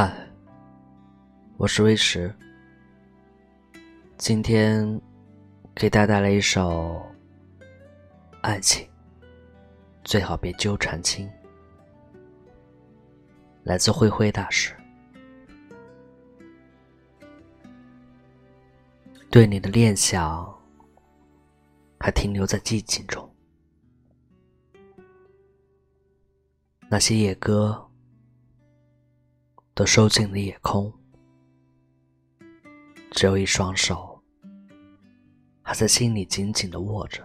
嗨，我是威石。今天给大家带来一首《爱情最好别纠缠亲》，来自灰灰大师。对你的念想还停留在寂静中，那些野歌。都收进了夜空，只有一双手还在心里紧紧的握着，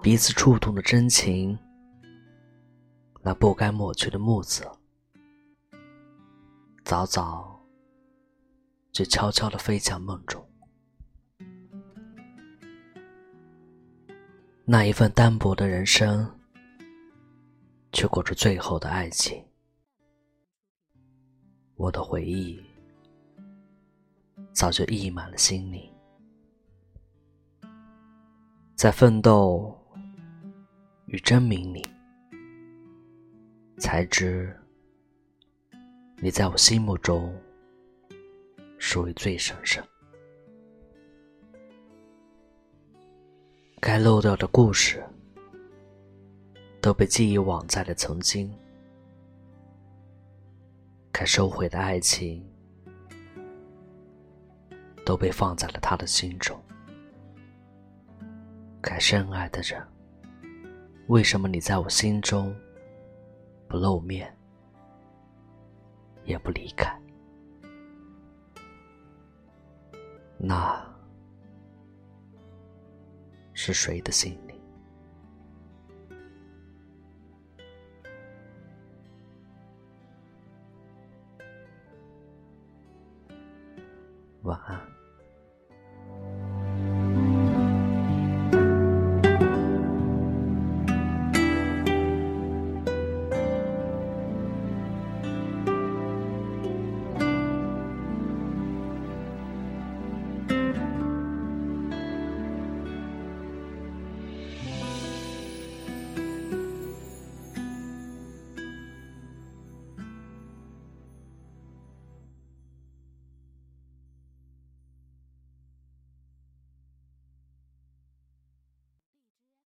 彼此触动的真情，那不该抹去的木子，早早就悄悄的飞向梦中，那一份单薄的人生。却过着最后的爱情，我的回忆早就溢满了心里，在奋斗与争鸣里，才知你在我心目中属于最神圣。该漏掉的故事。都被记忆网在了曾经，该收回的爱情都被放在了他的心中。该深爱的人，为什么你在我心中不露面，也不离开？那是谁的心？晚安。